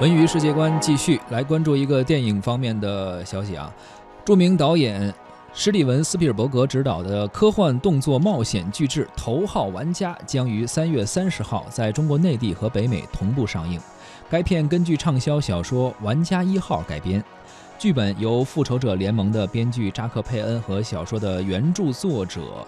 文娱世界观继续来关注一个电影方面的消息啊，著名导演史蒂文·斯皮尔伯格执导的科幻动作冒险巨制《头号玩家》将于三月三十号在中国内地和北美同步上映。该片根据畅销小说《玩家一号》改编，剧本由《复仇者联盟》的编剧扎克·佩恩和小说的原著作者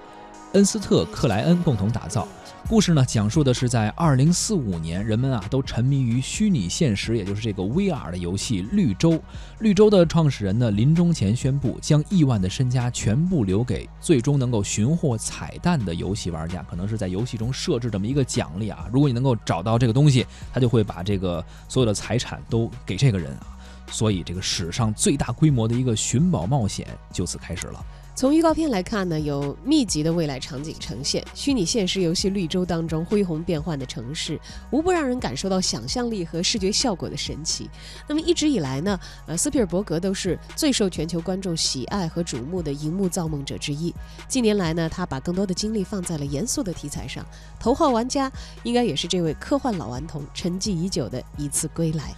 恩斯特·克莱恩共同打造。故事呢，讲述的是在二零四五年，人们啊都沉迷于虚拟现实，也就是这个 VR 的游戏《绿洲》。绿洲的创始人呢，临终前宣布将亿万的身家全部留给最终能够寻获彩蛋的游戏玩家，可能是在游戏中设置这么一个奖励啊，如果你能够找到这个东西，他就会把这个所有的财产都给这个人啊。所以，这个史上最大规模的一个寻宝冒险就此开始了。从预告片来看呢，有密集的未来场景呈现，虚拟现实游戏《绿洲》当中恢宏变幻的城市，无不让人感受到想象力和视觉效果的神奇。那么一直以来呢，呃，斯皮尔伯格都是最受全球观众喜爱和瞩目的荧幕造梦者之一。近年来呢，他把更多的精力放在了严肃的题材上，《头号玩家》应该也是这位科幻老顽童沉寂已久的一次归来。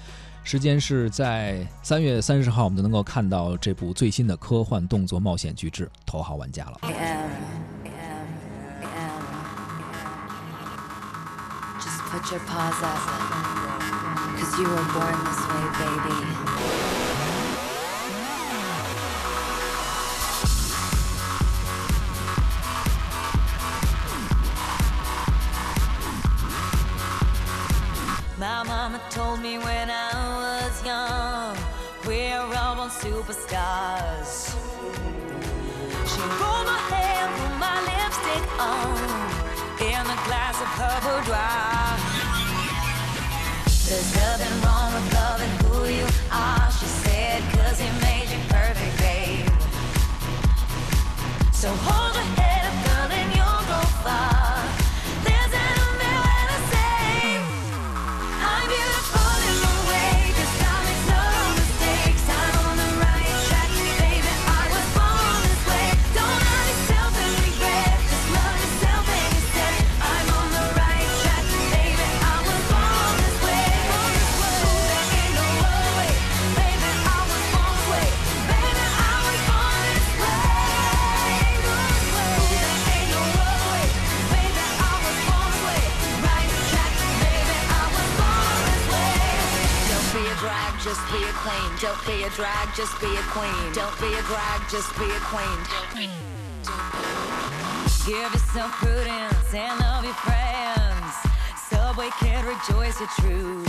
时间是在三月三十号，我们就能够看到这部最新的科幻动作冒险巨制《头号玩家》了。Superstars. She rolled my hair, put my lipstick on, in a glass of her boudoir. There's be a queen. Don't be a drag, just be a queen. Don't be a drag, just be a queen. Give yourself prudence and love your friends. Subway kid, rejoice your truth.